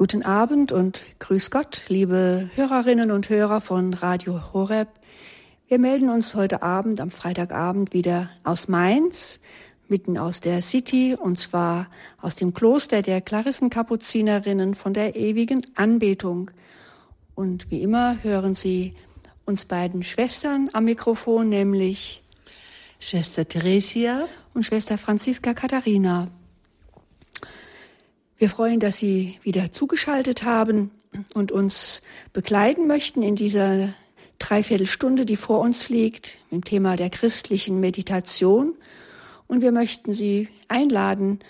Guten Abend und Grüß Gott, liebe Hörerinnen und Hörer von Radio Horeb. Wir melden uns heute Abend, am Freitagabend, wieder aus Mainz, mitten aus der City, und zwar aus dem Kloster der Klarissenkapuzinerinnen von der ewigen Anbetung. Und wie immer hören Sie uns beiden Schwestern am Mikrofon, nämlich Schwester Theresia und Schwester Franziska Katharina. Wir freuen, dass Sie wieder zugeschaltet haben und uns begleiten möchten in dieser Dreiviertelstunde, die vor uns liegt, im Thema der christlichen Meditation. Und wir möchten Sie einladen,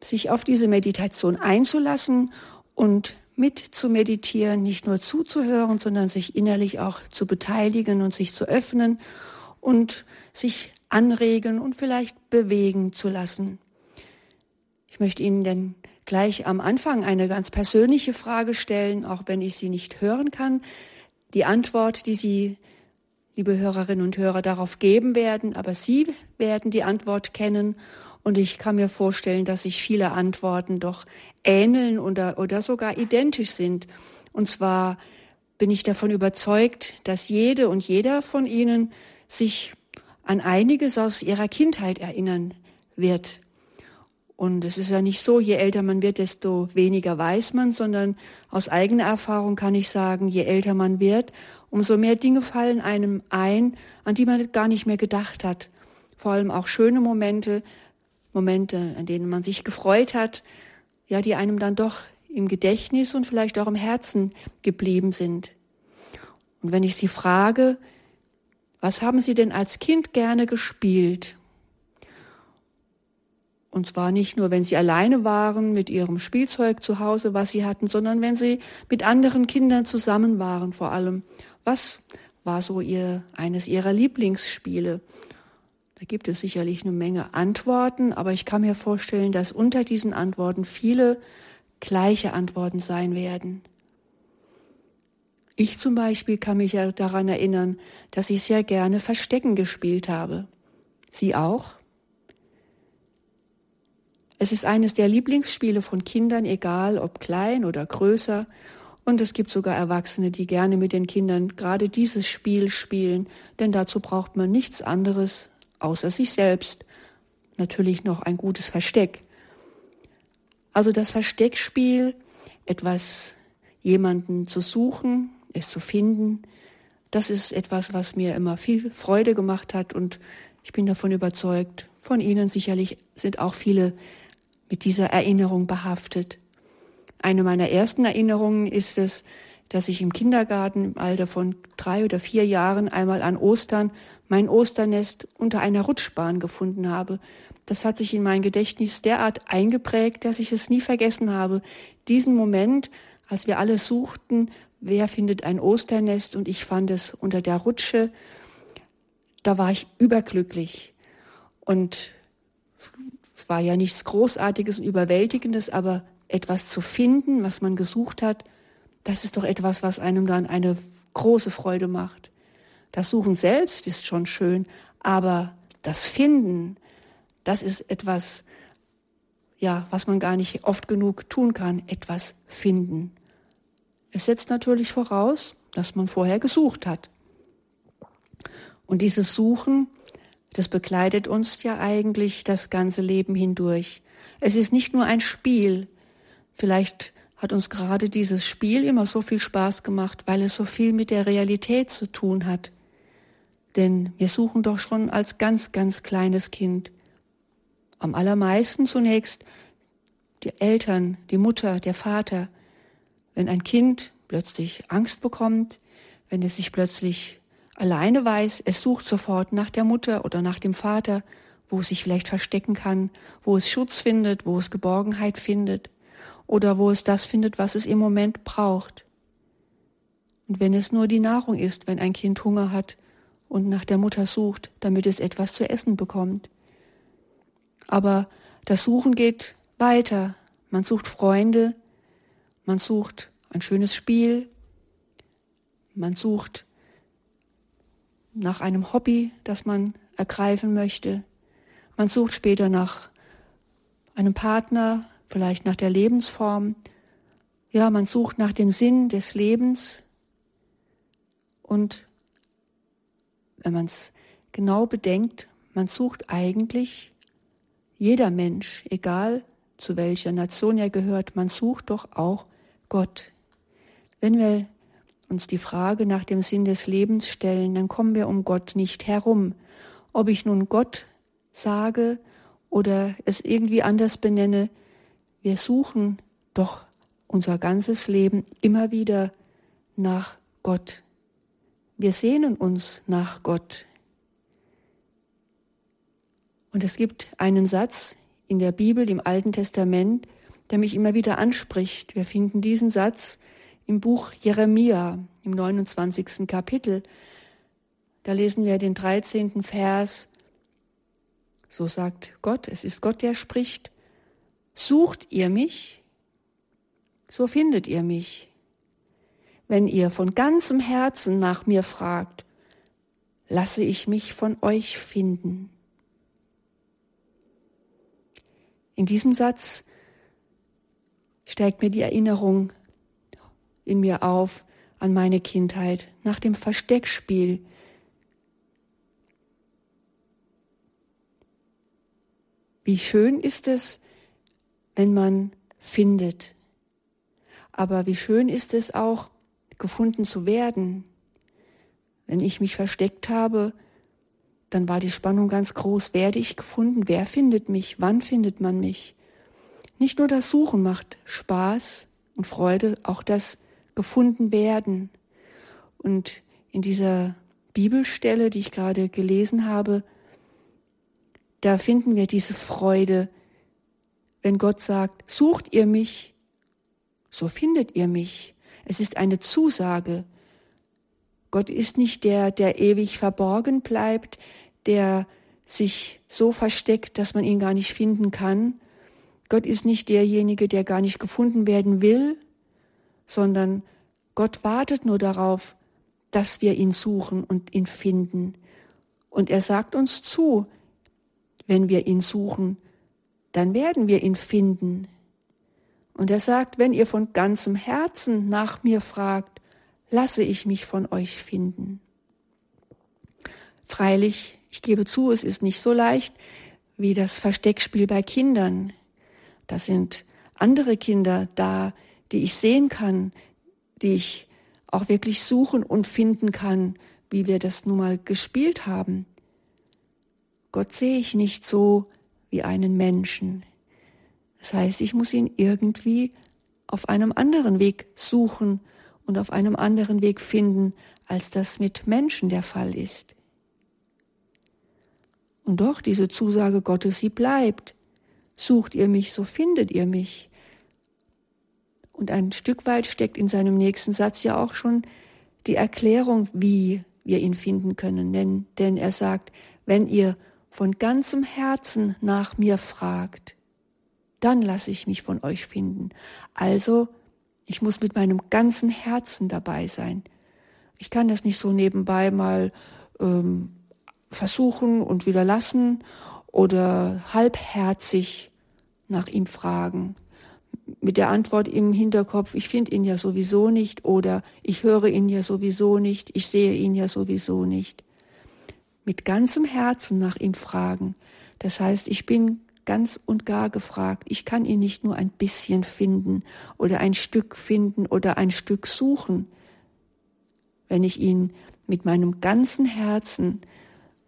sich auf diese Meditation einzulassen und mit zu meditieren, nicht nur zuzuhören, sondern sich innerlich auch zu beteiligen und sich zu öffnen und sich anregen und vielleicht bewegen zu lassen. Ich möchte Ihnen denn gleich am Anfang eine ganz persönliche Frage stellen, auch wenn ich sie nicht hören kann. Die Antwort, die Sie, liebe Hörerinnen und Hörer, darauf geben werden, aber Sie werden die Antwort kennen. Und ich kann mir vorstellen, dass sich viele Antworten doch ähneln oder, oder sogar identisch sind. Und zwar bin ich davon überzeugt, dass jede und jeder von Ihnen sich an einiges aus ihrer Kindheit erinnern wird. Und es ist ja nicht so, je älter man wird, desto weniger weiß man, sondern aus eigener Erfahrung kann ich sagen, je älter man wird, umso mehr Dinge fallen einem ein, an die man gar nicht mehr gedacht hat. Vor allem auch schöne Momente, Momente, an denen man sich gefreut hat, ja, die einem dann doch im Gedächtnis und vielleicht auch im Herzen geblieben sind. Und wenn ich Sie frage, was haben Sie denn als Kind gerne gespielt? Und zwar nicht nur, wenn sie alleine waren mit ihrem Spielzeug zu Hause, was sie hatten, sondern wenn sie mit anderen Kindern zusammen waren vor allem. Was war so ihr, eines ihrer Lieblingsspiele? Da gibt es sicherlich eine Menge Antworten, aber ich kann mir vorstellen, dass unter diesen Antworten viele gleiche Antworten sein werden. Ich zum Beispiel kann mich ja daran erinnern, dass ich sehr gerne Verstecken gespielt habe. Sie auch? Es ist eines der Lieblingsspiele von Kindern, egal ob klein oder größer. Und es gibt sogar Erwachsene, die gerne mit den Kindern gerade dieses Spiel spielen, denn dazu braucht man nichts anderes außer sich selbst. Natürlich noch ein gutes Versteck. Also das Versteckspiel, etwas jemanden zu suchen, es zu finden, das ist etwas, was mir immer viel Freude gemacht hat und ich bin davon überzeugt, von Ihnen sicherlich sind auch viele mit dieser Erinnerung behaftet. Eine meiner ersten Erinnerungen ist es, dass ich im Kindergarten im Alter von drei oder vier Jahren einmal an Ostern mein Osternest unter einer Rutschbahn gefunden habe. Das hat sich in mein Gedächtnis derart eingeprägt, dass ich es nie vergessen habe. Diesen Moment, als wir alle suchten, wer findet ein Osternest und ich fand es unter der Rutsche, da war ich überglücklich. Und war ja nichts Großartiges und Überwältigendes, aber etwas zu finden, was man gesucht hat, das ist doch etwas, was einem dann eine große Freude macht. Das Suchen selbst ist schon schön, aber das Finden, das ist etwas, ja, was man gar nicht oft genug tun kann, etwas finden. Es setzt natürlich voraus, dass man vorher gesucht hat. Und dieses Suchen, das begleitet uns ja eigentlich das ganze Leben hindurch. Es ist nicht nur ein Spiel. Vielleicht hat uns gerade dieses Spiel immer so viel Spaß gemacht, weil es so viel mit der Realität zu tun hat. Denn wir suchen doch schon als ganz, ganz kleines Kind. Am allermeisten zunächst die Eltern, die Mutter, der Vater. Wenn ein Kind plötzlich Angst bekommt, wenn es sich plötzlich alleine weiß, es sucht sofort nach der Mutter oder nach dem Vater, wo es sich vielleicht verstecken kann, wo es Schutz findet, wo es Geborgenheit findet oder wo es das findet, was es im Moment braucht. Und wenn es nur die Nahrung ist, wenn ein Kind Hunger hat und nach der Mutter sucht, damit es etwas zu essen bekommt. Aber das Suchen geht weiter. Man sucht Freunde, man sucht ein schönes Spiel, man sucht nach einem Hobby, das man ergreifen möchte. Man sucht später nach einem Partner, vielleicht nach der Lebensform. Ja, man sucht nach dem Sinn des Lebens und wenn man es genau bedenkt, man sucht eigentlich jeder Mensch, egal zu welcher Nation er gehört, man sucht doch auch Gott. Wenn wir uns die Frage nach dem Sinn des Lebens stellen, dann kommen wir um Gott nicht herum. Ob ich nun Gott sage oder es irgendwie anders benenne, wir suchen doch unser ganzes Leben immer wieder nach Gott. Wir sehnen uns nach Gott. Und es gibt einen Satz in der Bibel, im Alten Testament, der mich immer wieder anspricht. Wir finden diesen Satz im Buch Jeremia im 29. Kapitel. Da lesen wir den 13. Vers. So sagt Gott, es ist Gott, der spricht. Sucht ihr mich, so findet ihr mich. Wenn ihr von ganzem Herzen nach mir fragt, lasse ich mich von euch finden. In diesem Satz steigt mir die Erinnerung in mir auf an meine Kindheit, nach dem Versteckspiel. Wie schön ist es, wenn man findet. Aber wie schön ist es auch, gefunden zu werden. Wenn ich mich versteckt habe, dann war die Spannung ganz groß. Werde ich gefunden? Wer findet mich? Wann findet man mich? Nicht nur das Suchen macht Spaß und Freude, auch das gefunden werden. Und in dieser Bibelstelle, die ich gerade gelesen habe, da finden wir diese Freude, wenn Gott sagt, sucht ihr mich, so findet ihr mich. Es ist eine Zusage. Gott ist nicht der, der ewig verborgen bleibt, der sich so versteckt, dass man ihn gar nicht finden kann. Gott ist nicht derjenige, der gar nicht gefunden werden will, sondern Gott wartet nur darauf, dass wir ihn suchen und ihn finden. Und er sagt uns zu, wenn wir ihn suchen, dann werden wir ihn finden. Und er sagt, wenn ihr von ganzem Herzen nach mir fragt, lasse ich mich von euch finden. Freilich, ich gebe zu, es ist nicht so leicht wie das Versteckspiel bei Kindern. Da sind andere Kinder da, die ich sehen kann, die ich auch wirklich suchen und finden kann, wie wir das nun mal gespielt haben. Gott sehe ich nicht so wie einen Menschen. Das heißt, ich muss ihn irgendwie auf einem anderen Weg suchen und auf einem anderen Weg finden, als das mit Menschen der Fall ist. Und doch diese Zusage Gottes, sie bleibt. Sucht ihr mich, so findet ihr mich. Und ein Stück weit steckt in seinem nächsten Satz ja auch schon die Erklärung, wie wir ihn finden können. Denn, denn er sagt, wenn ihr von ganzem Herzen nach mir fragt, dann lasse ich mich von euch finden. Also, ich muss mit meinem ganzen Herzen dabei sein. Ich kann das nicht so nebenbei mal ähm, versuchen und wieder lassen oder halbherzig nach ihm fragen mit der Antwort im Hinterkopf, ich finde ihn ja sowieso nicht oder ich höre ihn ja sowieso nicht, ich sehe ihn ja sowieso nicht. Mit ganzem Herzen nach ihm fragen. Das heißt, ich bin ganz und gar gefragt. Ich kann ihn nicht nur ein bisschen finden oder ein Stück finden oder ein Stück suchen. Wenn ich ihn mit meinem ganzen Herzen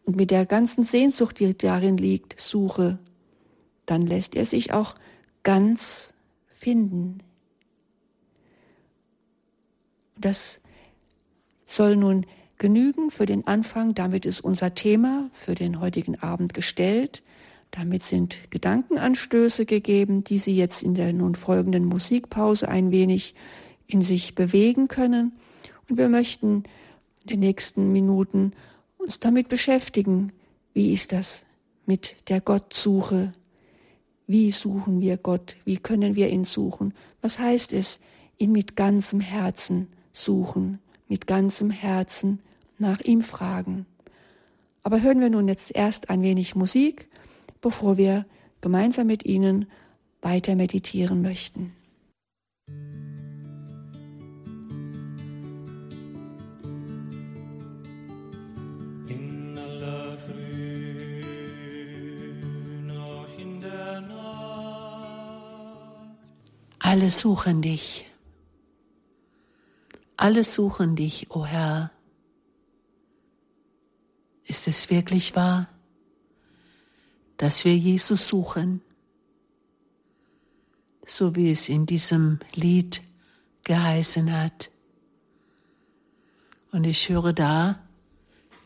und mit der ganzen Sehnsucht, die darin liegt, suche, dann lässt er sich auch ganz finden. Das soll nun genügen für den Anfang. Damit ist unser Thema für den heutigen Abend gestellt. Damit sind Gedankenanstöße gegeben, die Sie jetzt in der nun folgenden Musikpause ein wenig in sich bewegen können. Und wir möchten in den nächsten Minuten uns damit beschäftigen, wie ist das mit der Gottsuche, wie suchen wir Gott? Wie können wir ihn suchen? Was heißt es, ihn mit ganzem Herzen suchen, mit ganzem Herzen nach ihm fragen? Aber hören wir nun jetzt erst ein wenig Musik, bevor wir gemeinsam mit Ihnen weiter meditieren möchten. Alle suchen dich. Alle suchen dich, o oh Herr. Ist es wirklich wahr, dass wir Jesus suchen, so wie es in diesem Lied geheißen hat? Und ich höre da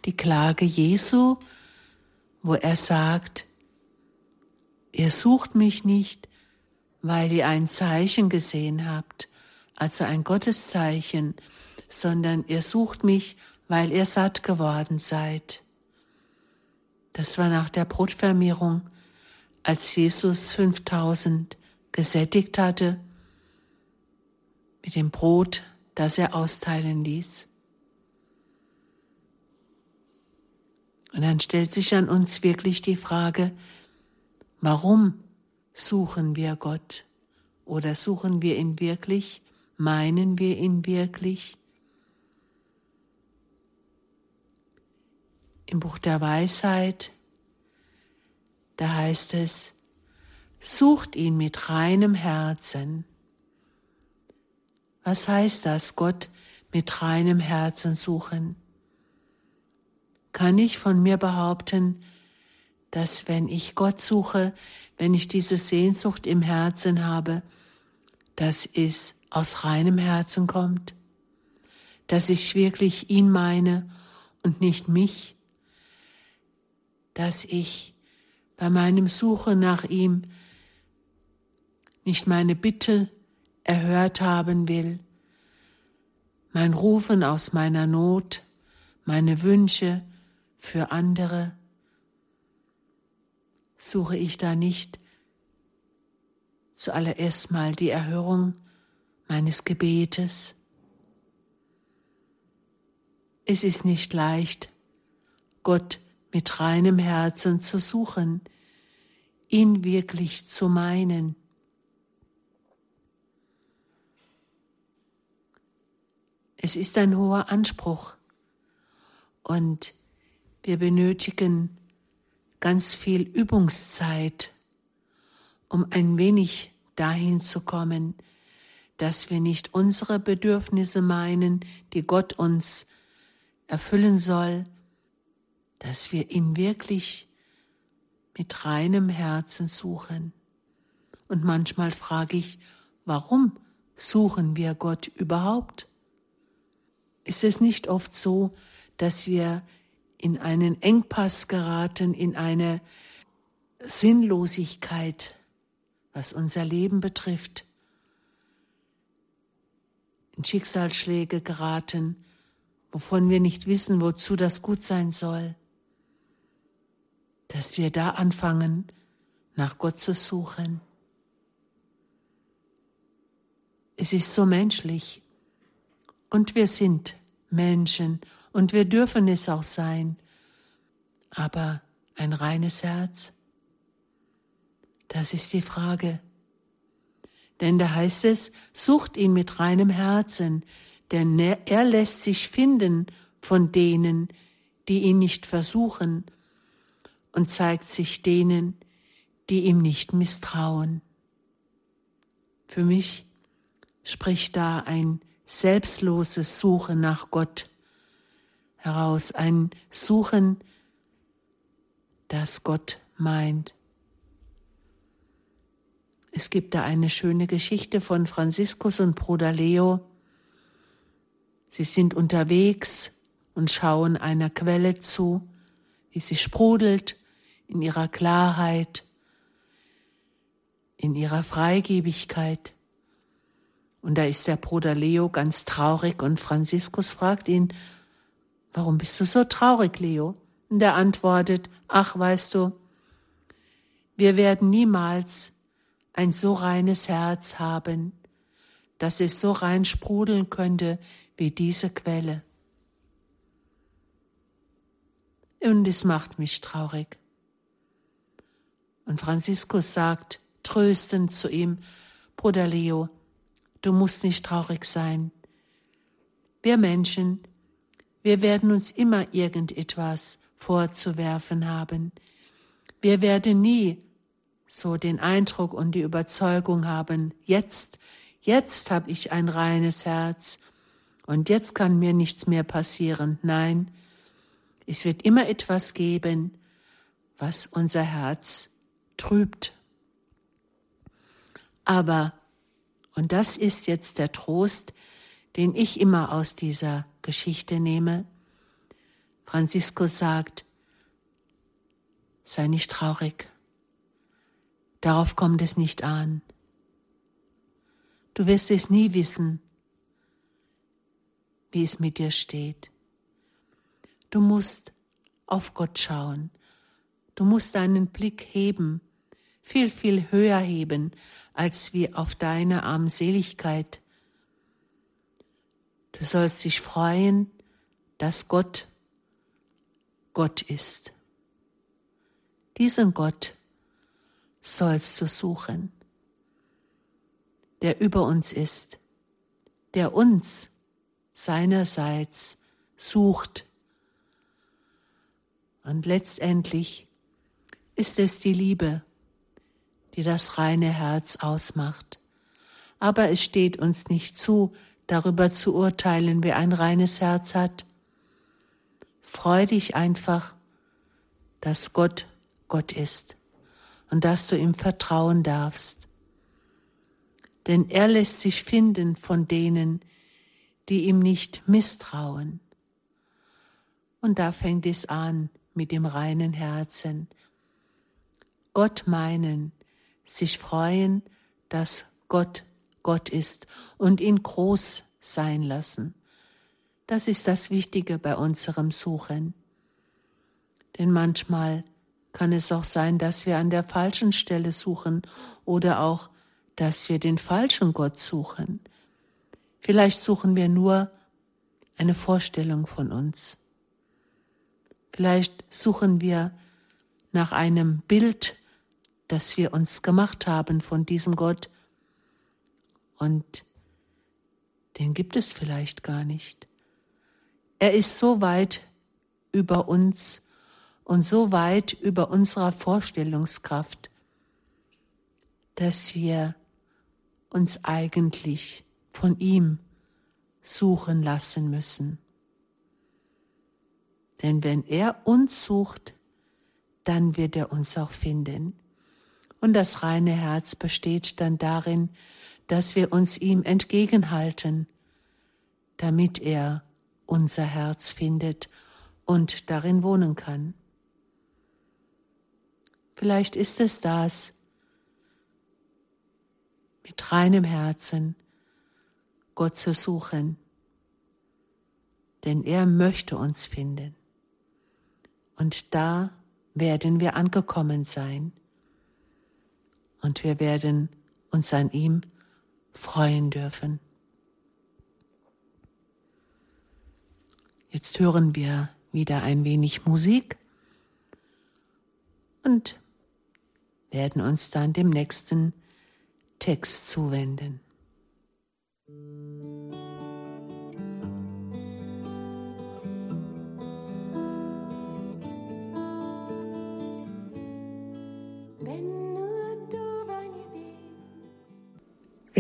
die Klage Jesu, wo er sagt, ihr sucht mich nicht, weil ihr ein Zeichen gesehen habt, also ein Gotteszeichen, sondern ihr sucht mich, weil ihr satt geworden seid. Das war nach der Brotvermehrung, als Jesus 5000 gesättigt hatte mit dem Brot, das er austeilen ließ. Und dann stellt sich an uns wirklich die Frage, warum suchen wir Gott? Oder suchen wir ihn wirklich? Meinen wir ihn wirklich? Im Buch der Weisheit, da heißt es, sucht ihn mit reinem Herzen. Was heißt das, Gott mit reinem Herzen suchen? Kann ich von mir behaupten, dass wenn ich Gott suche, wenn ich diese Sehnsucht im Herzen habe, dass es aus reinem Herzen kommt, dass ich wirklich ihn meine und nicht mich, dass ich bei meinem Suche nach ihm nicht meine Bitte erhört haben will, mein Rufen aus meiner Not, meine Wünsche für andere, suche ich da nicht zuallererst mal die Erhörung meines Gebetes. Es ist nicht leicht, Gott mit reinem Herzen zu suchen, ihn wirklich zu meinen. Es ist ein hoher Anspruch und wir benötigen ganz viel Übungszeit, um ein wenig dahin zu kommen, dass wir nicht unsere Bedürfnisse meinen, die Gott uns erfüllen soll, dass wir ihn wirklich mit reinem Herzen suchen. Und manchmal frage ich, warum suchen wir Gott überhaupt? Ist es nicht oft so, dass wir in einen Engpass geraten, in eine Sinnlosigkeit, was unser Leben betrifft, in Schicksalsschläge geraten, wovon wir nicht wissen, wozu das gut sein soll, dass wir da anfangen, nach Gott zu suchen. Es ist so menschlich und wir sind Menschen und wir dürfen es auch sein. Aber ein reines Herz, das ist die Frage. Denn da heißt es, sucht ihn mit reinem Herzen, denn er lässt sich finden von denen, die ihn nicht versuchen, und zeigt sich denen, die ihm nicht misstrauen. Für mich spricht da ein selbstloses Suchen nach Gott heraus, ein Suchen, das Gott meint. Es gibt da eine schöne Geschichte von Franziskus und Bruder Leo. Sie sind unterwegs und schauen einer Quelle zu, wie sie sprudelt in ihrer Klarheit, in ihrer Freigebigkeit. Und da ist der Bruder Leo ganz traurig und Franziskus fragt ihn, Warum bist du so traurig, Leo? Und er antwortet, ach, weißt du, wir werden niemals ein so reines Herz haben, dass es so rein sprudeln könnte wie diese Quelle. Und es macht mich traurig. Und Franziskus sagt tröstend zu ihm, Bruder Leo, du musst nicht traurig sein. Wir Menschen, wir werden uns immer irgendetwas vorzuwerfen haben. Wir werden nie so den Eindruck und die Überzeugung haben, jetzt, jetzt habe ich ein reines Herz und jetzt kann mir nichts mehr passieren. Nein, es wird immer etwas geben, was unser Herz trübt. Aber, und das ist jetzt der Trost, den ich immer aus dieser Geschichte nehme, Franziskus sagt, sei nicht traurig, darauf kommt es nicht an. Du wirst es nie wissen, wie es mit dir steht. Du musst auf Gott schauen. Du musst deinen Blick heben, viel, viel höher heben, als wie auf deine Armseligkeit. Du sollst dich freuen, dass Gott Gott ist. Diesen Gott sollst du suchen, der über uns ist, der uns seinerseits sucht. Und letztendlich ist es die Liebe, die das reine Herz ausmacht. Aber es steht uns nicht zu, darüber zu urteilen, wer ein reines Herz hat. Freu dich einfach, dass Gott Gott ist und dass du ihm vertrauen darfst. Denn er lässt sich finden von denen, die ihm nicht misstrauen. Und da fängt es an mit dem reinen Herzen. Gott meinen, sich freuen, dass Gott Gott ist und ihn groß sein lassen. Das ist das Wichtige bei unserem Suchen. Denn manchmal kann es auch sein, dass wir an der falschen Stelle suchen oder auch, dass wir den falschen Gott suchen. Vielleicht suchen wir nur eine Vorstellung von uns. Vielleicht suchen wir nach einem Bild, das wir uns gemacht haben von diesem Gott und den gibt es vielleicht gar nicht. Er ist so weit über uns und so weit über unserer Vorstellungskraft, dass wir uns eigentlich von ihm suchen lassen müssen. Denn wenn er uns sucht, dann wird er uns auch finden. Und das reine Herz besteht dann darin, dass wir uns ihm entgegenhalten, damit er unser Herz findet und darin wohnen kann. Vielleicht ist es das, mit reinem Herzen Gott zu suchen, denn er möchte uns finden. Und da werden wir angekommen sein und wir werden uns an ihm freuen dürfen. Jetzt hören wir wieder ein wenig Musik und werden uns dann dem nächsten Text zuwenden.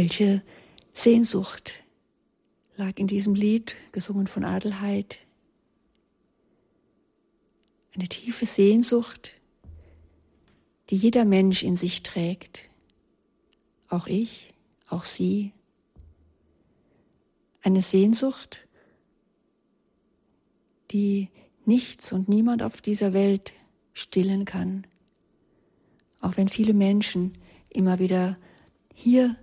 Welche Sehnsucht lag in diesem Lied, gesungen von Adelheid. Eine tiefe Sehnsucht, die jeder Mensch in sich trägt. Auch ich, auch sie. Eine Sehnsucht, die nichts und niemand auf dieser Welt stillen kann. Auch wenn viele Menschen immer wieder hier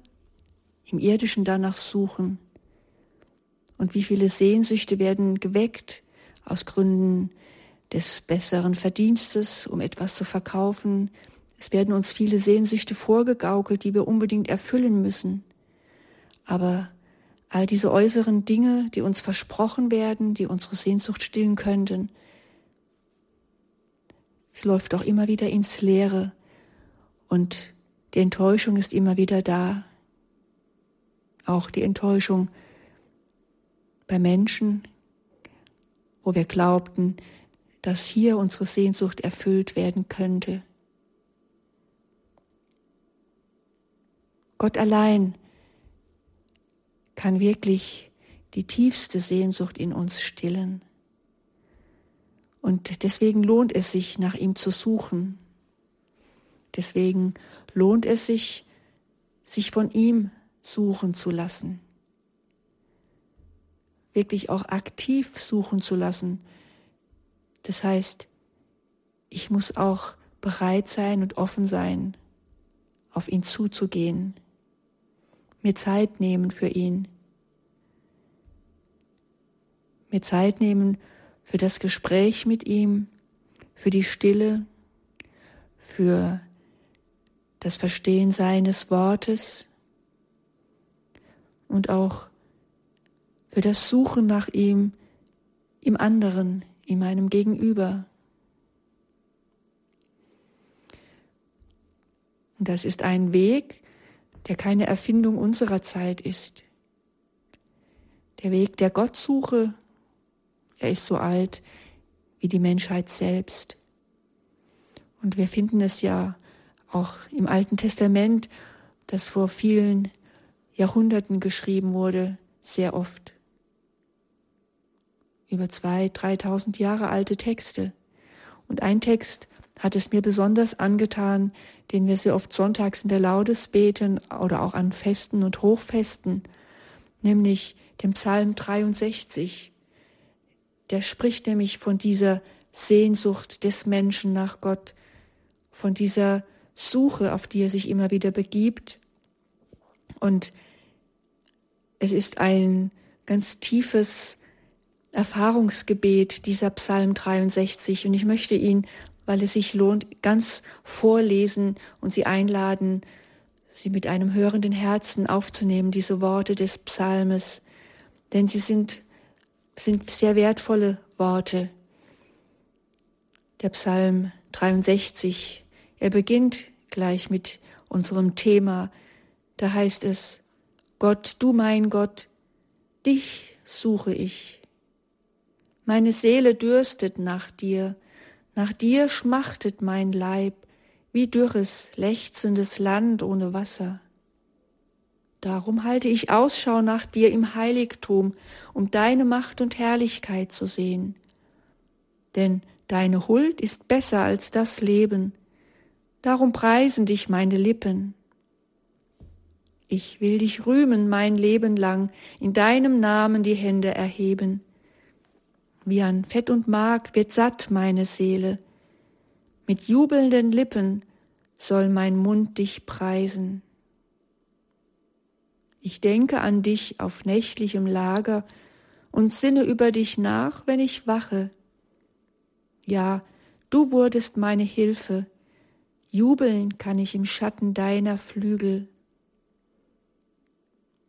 im irdischen danach suchen. Und wie viele Sehnsüchte werden geweckt aus Gründen des besseren Verdienstes, um etwas zu verkaufen, es werden uns viele Sehnsüchte vorgegaukelt, die wir unbedingt erfüllen müssen. Aber all diese äußeren Dinge, die uns versprochen werden, die unsere Sehnsucht stillen könnten, es läuft auch immer wieder ins Leere und die Enttäuschung ist immer wieder da. Auch die Enttäuschung bei Menschen, wo wir glaubten, dass hier unsere Sehnsucht erfüllt werden könnte. Gott allein kann wirklich die tiefste Sehnsucht in uns stillen. Und deswegen lohnt es sich, nach ihm zu suchen. Deswegen lohnt es sich, sich von ihm suchen zu lassen. Wirklich auch aktiv suchen zu lassen. Das heißt, ich muss auch bereit sein und offen sein, auf ihn zuzugehen, mir Zeit nehmen für ihn, mir Zeit nehmen für das Gespräch mit ihm, für die Stille, für das Verstehen seines Wortes und auch für das Suchen nach ihm im anderen, in meinem Gegenüber. Und das ist ein Weg, der keine Erfindung unserer Zeit ist. Der Weg der Gottsuche er ist so alt wie die Menschheit selbst. Und wir finden es ja auch im Alten Testament, das vor vielen Jahrhunderten geschrieben wurde, sehr oft. Über zwei, dreitausend Jahre alte Texte. Und ein Text hat es mir besonders angetan, den wir sehr oft sonntags in der Laudes beten oder auch an Festen und Hochfesten, nämlich dem Psalm 63 der spricht nämlich von dieser Sehnsucht des Menschen nach Gott, von dieser Suche, auf die er sich immer wieder begibt. Und es ist ein ganz tiefes Erfahrungsgebet, dieser Psalm 63. Und ich möchte ihn, weil es sich lohnt, ganz vorlesen und Sie einladen, sie mit einem hörenden Herzen aufzunehmen, diese Worte des Psalmes. Denn sie sind sind sehr wertvolle Worte. Der Psalm 63, er beginnt gleich mit unserem Thema. Da heißt es, Gott, du mein Gott, dich suche ich. Meine Seele dürstet nach dir, nach dir schmachtet mein Leib, wie dürres, lechzendes Land ohne Wasser. Darum halte ich Ausschau nach dir im Heiligtum, um deine Macht und Herrlichkeit zu sehen. Denn deine Huld ist besser als das Leben, darum preisen dich meine Lippen. Ich will dich rühmen mein Leben lang, in deinem Namen die Hände erheben. Wie an Fett und Mark wird satt meine Seele, mit jubelnden Lippen soll mein Mund dich preisen. Ich denke an dich auf nächtlichem Lager und sinne über dich nach, wenn ich wache. Ja, du wurdest meine Hilfe, jubeln kann ich im Schatten deiner Flügel.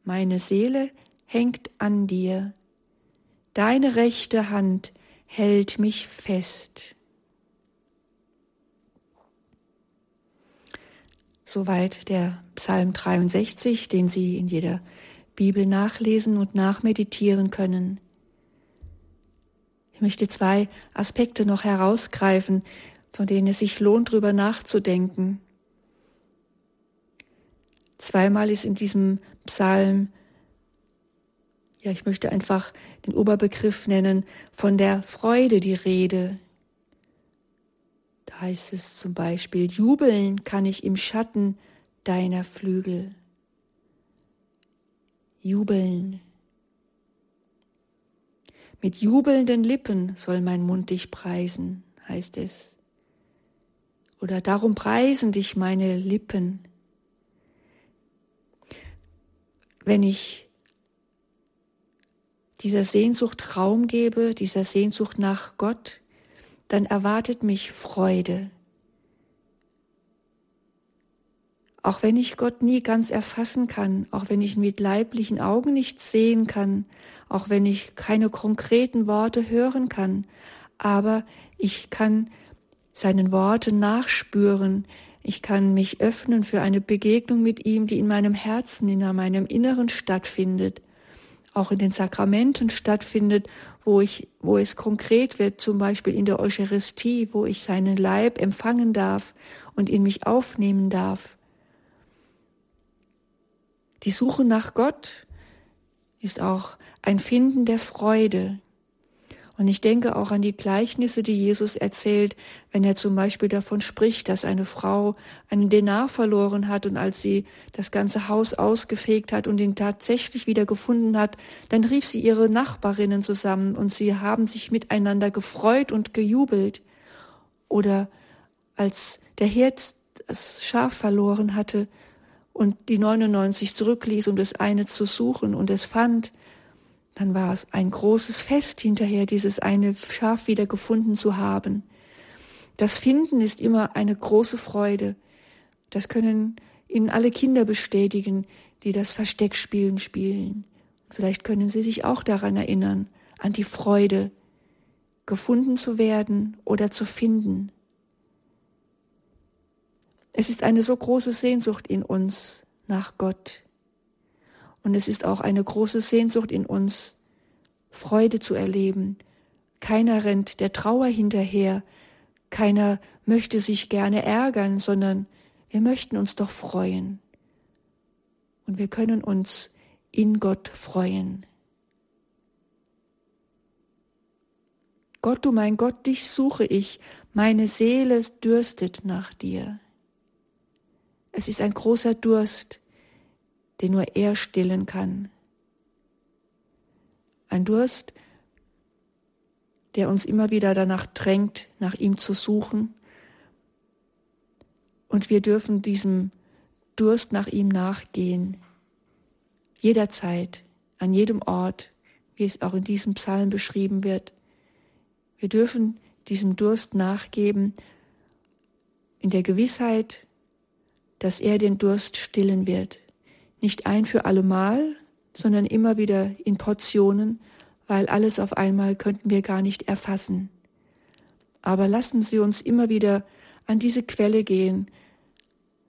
Meine Seele hängt an dir, deine rechte Hand hält mich fest. Soweit der Psalm 63, den Sie in jeder Bibel nachlesen und nachmeditieren können. Ich möchte zwei Aspekte noch herausgreifen, von denen es sich lohnt, drüber nachzudenken. Zweimal ist in diesem Psalm, ja, ich möchte einfach den Oberbegriff nennen, von der Freude die Rede, da heißt es zum Beispiel, jubeln kann ich im Schatten deiner Flügel. Jubeln. Mit jubelnden Lippen soll mein Mund dich preisen, heißt es. Oder darum preisen dich meine Lippen. Wenn ich dieser Sehnsucht Raum gebe, dieser Sehnsucht nach Gott, dann erwartet mich Freude. Auch wenn ich Gott nie ganz erfassen kann, auch wenn ich mit leiblichen Augen nicht sehen kann, auch wenn ich keine konkreten Worte hören kann, aber ich kann seinen Worten nachspüren, ich kann mich öffnen für eine Begegnung mit ihm, die in meinem Herzen, in meinem Inneren stattfindet auch in den Sakramenten stattfindet, wo ich, wo es konkret wird, zum Beispiel in der Eucharistie, wo ich seinen Leib empfangen darf und in mich aufnehmen darf. Die Suche nach Gott ist auch ein Finden der Freude. Und ich denke auch an die Gleichnisse, die Jesus erzählt, wenn er zum Beispiel davon spricht, dass eine Frau einen Denar verloren hat und als sie das ganze Haus ausgefegt hat und ihn tatsächlich wieder gefunden hat, dann rief sie ihre Nachbarinnen zusammen und sie haben sich miteinander gefreut und gejubelt. Oder als der Herd das Schaf verloren hatte und die 99 zurückließ, um das eine zu suchen und es fand, dann war es ein großes Fest hinterher, dieses eine Schaf wieder gefunden zu haben. Das Finden ist immer eine große Freude. Das können Ihnen alle Kinder bestätigen, die das Versteckspielen spielen. Vielleicht können Sie sich auch daran erinnern, an die Freude, gefunden zu werden oder zu finden. Es ist eine so große Sehnsucht in uns nach Gott. Und es ist auch eine große Sehnsucht in uns, Freude zu erleben. Keiner rennt der Trauer hinterher, keiner möchte sich gerne ärgern, sondern wir möchten uns doch freuen. Und wir können uns in Gott freuen. Gott, du mein Gott, dich suche ich, meine Seele dürstet nach dir. Es ist ein großer Durst, den nur er stillen kann. Ein Durst, der uns immer wieder danach drängt, nach ihm zu suchen. Und wir dürfen diesem Durst nach ihm nachgehen. Jederzeit, an jedem Ort, wie es auch in diesem Psalm beschrieben wird. Wir dürfen diesem Durst nachgeben in der Gewissheit, dass er den Durst stillen wird. Nicht ein für allemal, sondern immer wieder in Portionen, weil alles auf einmal könnten wir gar nicht erfassen. Aber lassen Sie uns immer wieder an diese Quelle gehen,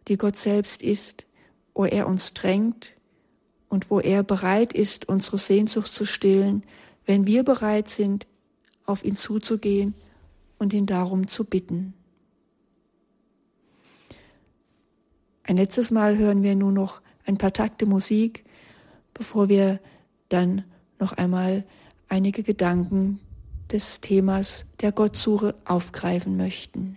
die Gott selbst ist, wo er uns drängt und wo er bereit ist, unsere Sehnsucht zu stillen, wenn wir bereit sind, auf ihn zuzugehen und ihn darum zu bitten. Ein letztes Mal hören wir nur noch ein paar Takte Musik, bevor wir dann noch einmal einige Gedanken des Themas der Gottsuche aufgreifen möchten.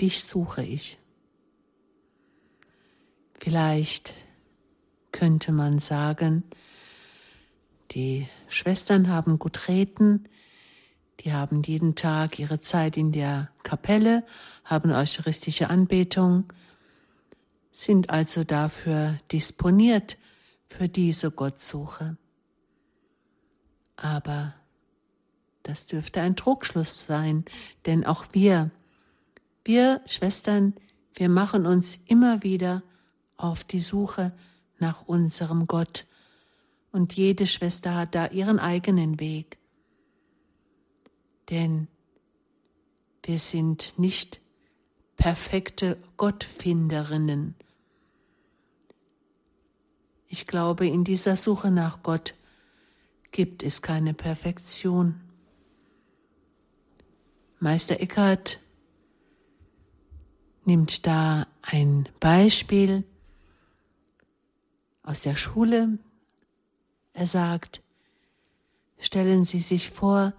Dich suche ich. Vielleicht könnte man sagen, die Schwestern haben gut reden, die haben jeden Tag ihre Zeit in der Kapelle, haben eucharistische Anbetung, sind also dafür disponiert für diese Gottsuche. Aber das dürfte ein Trugschluss sein, denn auch wir, wir Schwestern, wir machen uns immer wieder auf die Suche nach unserem Gott. Und jede Schwester hat da ihren eigenen Weg. Denn wir sind nicht perfekte Gottfinderinnen. Ich glaube, in dieser Suche nach Gott gibt es keine Perfektion. Meister Eckhart nimmt da ein Beispiel aus der Schule. Er sagt, stellen Sie sich vor,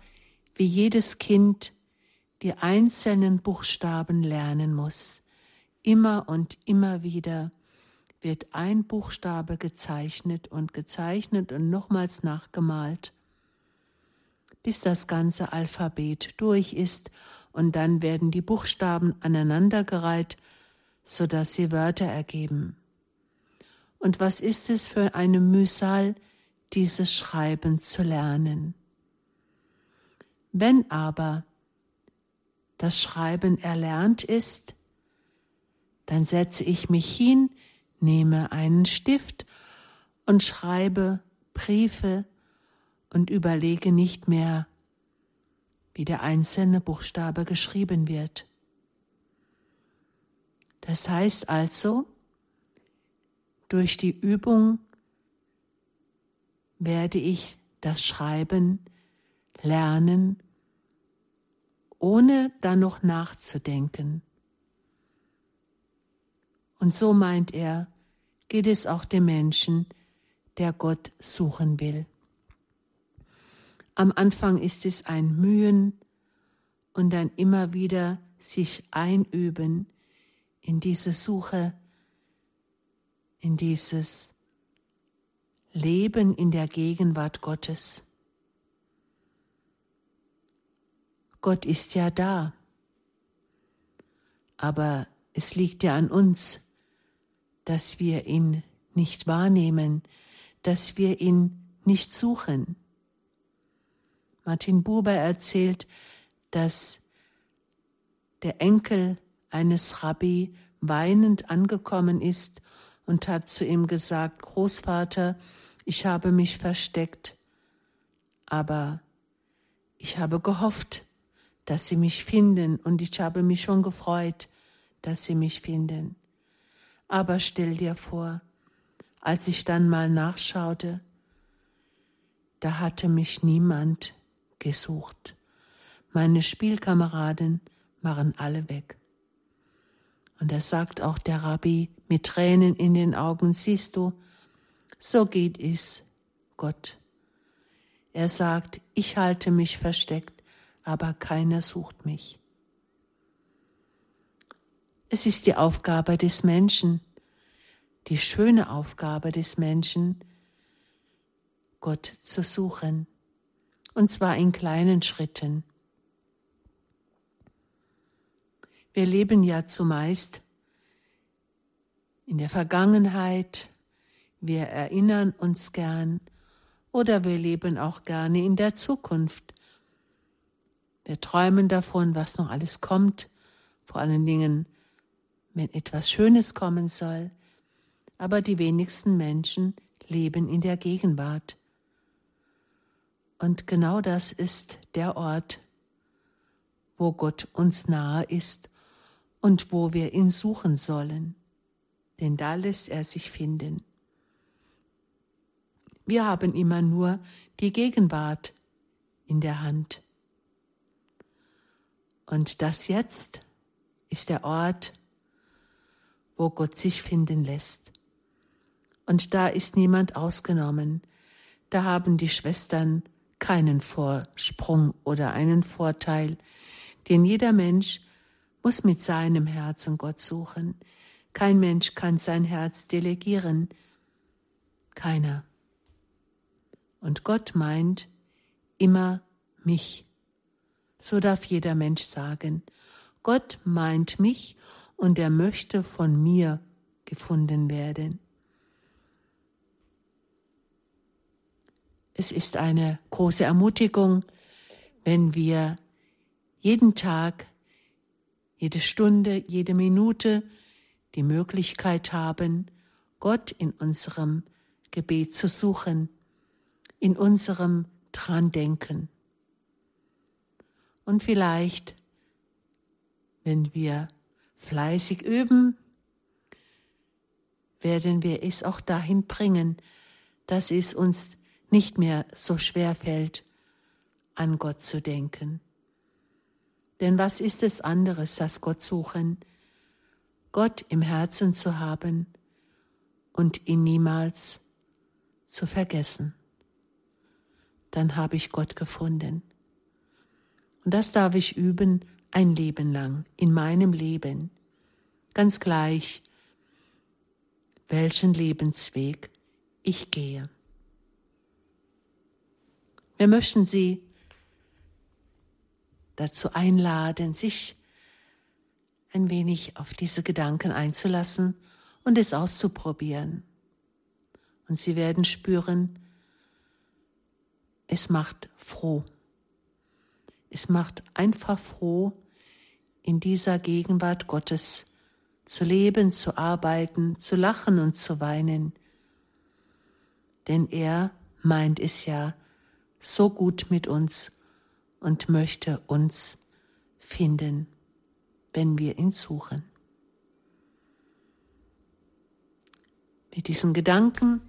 wie jedes Kind die einzelnen Buchstaben lernen muss. Immer und immer wieder wird ein Buchstabe gezeichnet und gezeichnet und nochmals nachgemalt, bis das ganze Alphabet durch ist und dann werden die Buchstaben aneinandergereiht, so dass sie Wörter ergeben. Und was ist es für eine Mühsal, dieses Schreiben zu lernen? Wenn aber das Schreiben erlernt ist, dann setze ich mich hin, nehme einen Stift und schreibe Briefe und überlege nicht mehr, wie der einzelne Buchstabe geschrieben wird. Das heißt also, durch die Übung werde ich das Schreiben lernen, ohne dann noch nachzudenken. Und so meint er, geht es auch dem Menschen, der Gott suchen will. Am Anfang ist es ein Mühen und dann immer wieder sich einüben in diese Suche, in dieses Leben in der Gegenwart Gottes. Gott ist ja da, aber es liegt ja an uns, dass wir ihn nicht wahrnehmen, dass wir ihn nicht suchen. Martin Buber erzählt, dass der Enkel eines Rabbi weinend angekommen ist und hat zu ihm gesagt, Großvater, ich habe mich versteckt, aber ich habe gehofft, dass sie mich finden und ich habe mich schon gefreut, dass sie mich finden. Aber stell dir vor, als ich dann mal nachschaute, da hatte mich niemand gesucht. Meine Spielkameraden waren alle weg. Und er sagt auch der Rabbi mit Tränen in den Augen, siehst du, so geht es Gott. Er sagt, ich halte mich versteckt, aber keiner sucht mich. Es ist die Aufgabe des Menschen, die schöne Aufgabe des Menschen, Gott zu suchen, und zwar in kleinen Schritten. Wir leben ja zumeist in der Vergangenheit, wir erinnern uns gern oder wir leben auch gerne in der Zukunft. Wir träumen davon, was noch alles kommt, vor allen Dingen wenn etwas Schönes kommen soll, aber die wenigsten Menschen leben in der Gegenwart. Und genau das ist der Ort, wo Gott uns nahe ist und wo wir ihn suchen sollen, denn da lässt er sich finden. Wir haben immer nur die Gegenwart in der Hand. Und das jetzt ist der Ort, wo Gott sich finden lässt. Und da ist niemand ausgenommen. Da haben die Schwestern keinen Vorsprung oder einen Vorteil, denn jeder Mensch muss mit seinem Herzen Gott suchen. Kein Mensch kann sein Herz delegieren. Keiner. Und Gott meint immer mich. So darf jeder Mensch sagen. Gott meint mich und er möchte von mir gefunden werden. Es ist eine große Ermutigung, wenn wir jeden Tag, jede Stunde, jede Minute die Möglichkeit haben, Gott in unserem Gebet zu suchen, in unserem Dran-Denken. Und vielleicht, wenn wir fleißig üben, werden wir es auch dahin bringen, dass es uns nicht mehr so schwer fällt, an Gott zu denken. Denn was ist es anderes, das Gott suchen, Gott im Herzen zu haben und ihn niemals zu vergessen? Dann habe ich Gott gefunden. Und das darf ich üben ein Leben lang, in meinem Leben, ganz gleich, welchen Lebensweg ich gehe. Wir möchten Sie dazu einladen, sich ein wenig auf diese Gedanken einzulassen und es auszuprobieren. Und Sie werden spüren, es macht froh. Es macht einfach froh, in dieser Gegenwart Gottes zu leben, zu arbeiten, zu lachen und zu weinen. Denn er meint es ja so gut mit uns und möchte uns finden, wenn wir ihn suchen. Mit diesen Gedanken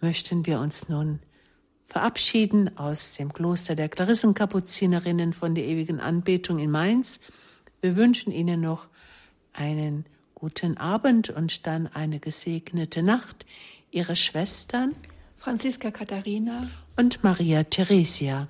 möchten wir uns nun verabschieden aus dem Kloster der Klarissenkapuzinerinnen von der ewigen Anbetung in Mainz. Wir wünschen Ihnen noch einen guten Abend und dann eine gesegnete Nacht. Ihre Schwestern Franziska Katharina und Maria Theresia.